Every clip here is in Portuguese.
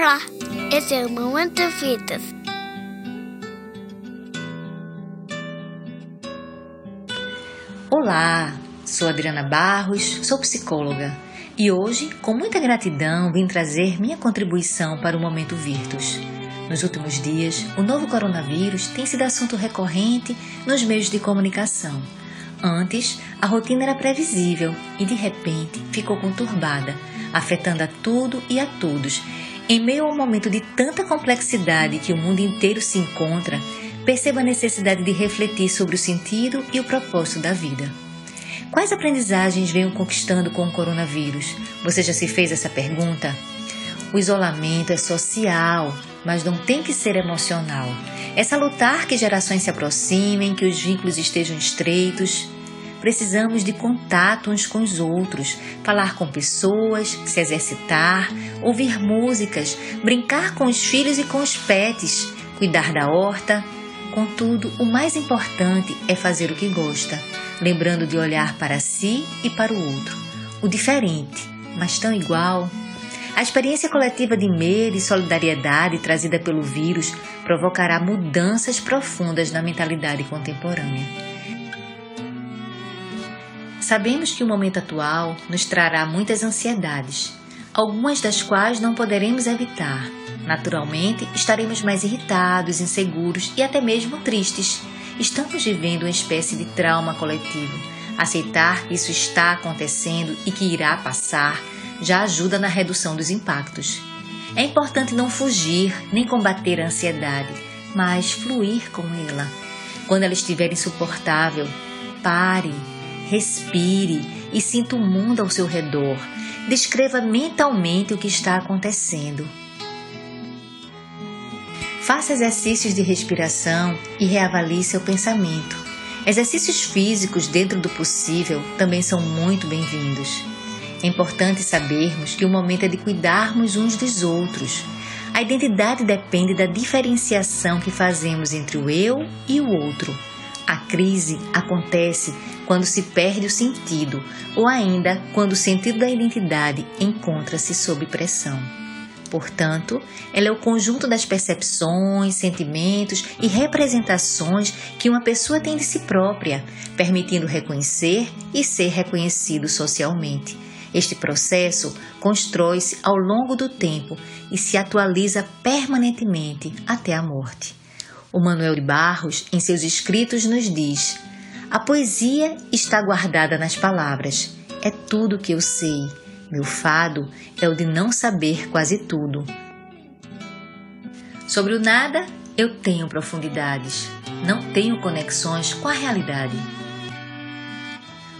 Olá, esse é o Momento Fitas. Olá, sou Adriana Barros, sou psicóloga e hoje, com muita gratidão, vim trazer minha contribuição para o Momento Virtus. Nos últimos dias, o novo coronavírus tem sido assunto recorrente nos meios de comunicação. Antes, a rotina era previsível e de repente ficou conturbada, afetando a tudo e a todos. Em meio a um momento de tanta complexidade que o mundo inteiro se encontra, perceba a necessidade de refletir sobre o sentido e o propósito da vida. Quais aprendizagens venho conquistando com o coronavírus? Você já se fez essa pergunta? O isolamento é social, mas não tem que ser emocional. É salutar que gerações se aproximem, que os vínculos estejam estreitos. Precisamos de contato uns com os outros, falar com pessoas, se exercitar, ouvir músicas, brincar com os filhos e com os pets, cuidar da horta. Contudo, o mais importante é fazer o que gosta, lembrando de olhar para si e para o outro. O diferente, mas tão igual. A experiência coletiva de medo e solidariedade trazida pelo vírus provocará mudanças profundas na mentalidade contemporânea. Sabemos que o momento atual nos trará muitas ansiedades, algumas das quais não poderemos evitar. Naturalmente, estaremos mais irritados, inseguros e até mesmo tristes. Estamos vivendo uma espécie de trauma coletivo. Aceitar que isso está acontecendo e que irá passar já ajuda na redução dos impactos. É importante não fugir nem combater a ansiedade, mas fluir com ela. Quando ela estiver insuportável, pare, respire e sinta o mundo ao seu redor. Descreva mentalmente o que está acontecendo. Faça exercícios de respiração e reavalie seu pensamento. Exercícios físicos, dentro do possível, também são muito bem-vindos. É importante sabermos que o momento é de cuidarmos uns dos outros. A identidade depende da diferenciação que fazemos entre o eu e o outro. A crise acontece quando se perde o sentido ou ainda quando o sentido da identidade encontra-se sob pressão. Portanto, ela é o conjunto das percepções, sentimentos e representações que uma pessoa tem de si própria, permitindo reconhecer e ser reconhecido socialmente este processo constrói-se ao longo do tempo e se atualiza permanentemente até a morte. O Manuel de Barros, em seus escritos, nos diz: A poesia está guardada nas palavras. É tudo o que eu sei. Meu fado é o de não saber quase tudo. Sobre o nada, eu tenho profundidades, não tenho conexões com a realidade.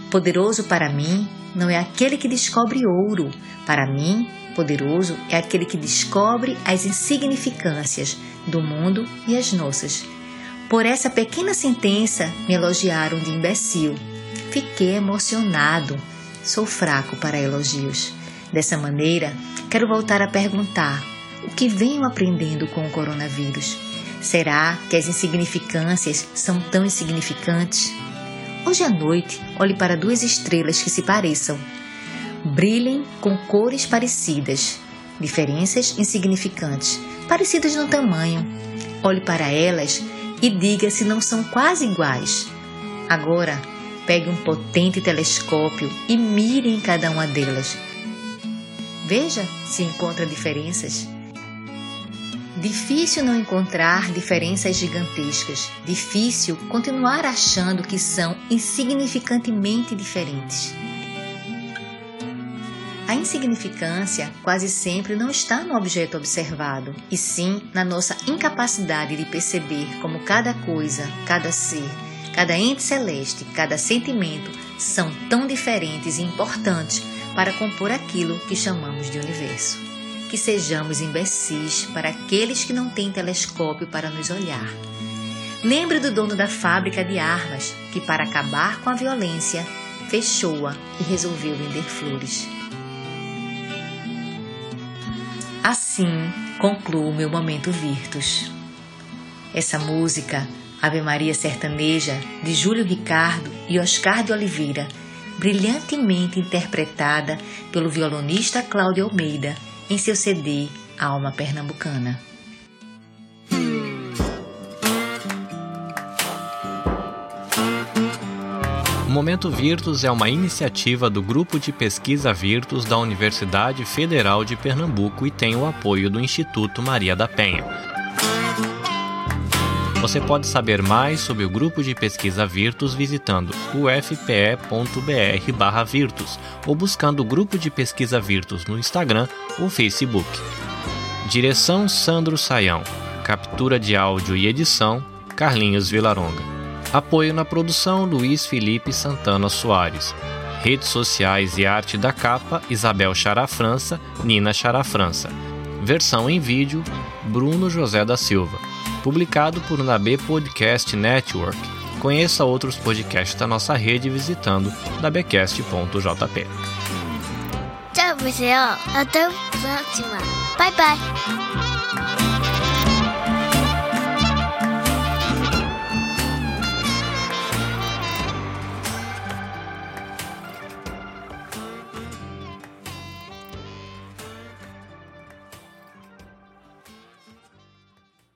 Poderoso para mim não é aquele que descobre ouro. Para mim, poderoso é aquele que descobre as insignificâncias do mundo e as nossas. Por essa pequena sentença me elogiaram de imbecil. Fiquei emocionado. Sou fraco para elogios. Dessa maneira, quero voltar a perguntar: o que venho aprendendo com o coronavírus? Será que as insignificâncias são tão insignificantes? Hoje à noite, olhe para duas estrelas que se pareçam. Brilhem com cores parecidas, diferenças insignificantes, parecidas no tamanho. Olhe para elas e diga se não são quase iguais. Agora, pegue um potente telescópio e mire em cada uma delas. Veja se encontra diferenças. Difícil não encontrar diferenças gigantescas, difícil continuar achando que são insignificantemente diferentes. A insignificância quase sempre não está no objeto observado, e sim na nossa incapacidade de perceber como cada coisa, cada ser, cada ente celeste, cada sentimento são tão diferentes e importantes para compor aquilo que chamamos de universo que sejamos imbecis para aqueles que não têm telescópio para nos olhar. Lembre do dono da fábrica de armas, que para acabar com a violência, fechou-a e resolveu vender flores. Assim concluo meu momento Virtus. Essa música, Ave Maria Sertaneja, de Júlio Ricardo e Oscar de Oliveira, brilhantemente interpretada pelo violonista Cláudio Almeida, em seu CD alma pernambucana. O Momento Virtus é uma iniciativa do Grupo de Pesquisa Virtus da Universidade Federal de Pernambuco e tem o apoio do Instituto Maria da Penha. Você pode saber mais sobre o grupo de pesquisa Virtus visitando ufpe.br/virtus ou buscando o grupo de pesquisa Virtus no Instagram ou Facebook. Direção Sandro Saião. Captura de áudio e edição Carlinhos Vilaronga. Apoio na produção Luiz Felipe Santana Soares. Redes sociais e arte da capa Isabel Chará França, Nina Chará França. Versão em vídeo Bruno José da Silva. Publicado por Nabe Podcast Network. Conheça outros podcasts da nossa rede visitando nabecast.jp. Tchau, pessoal. Até a próxima. Bye, bye.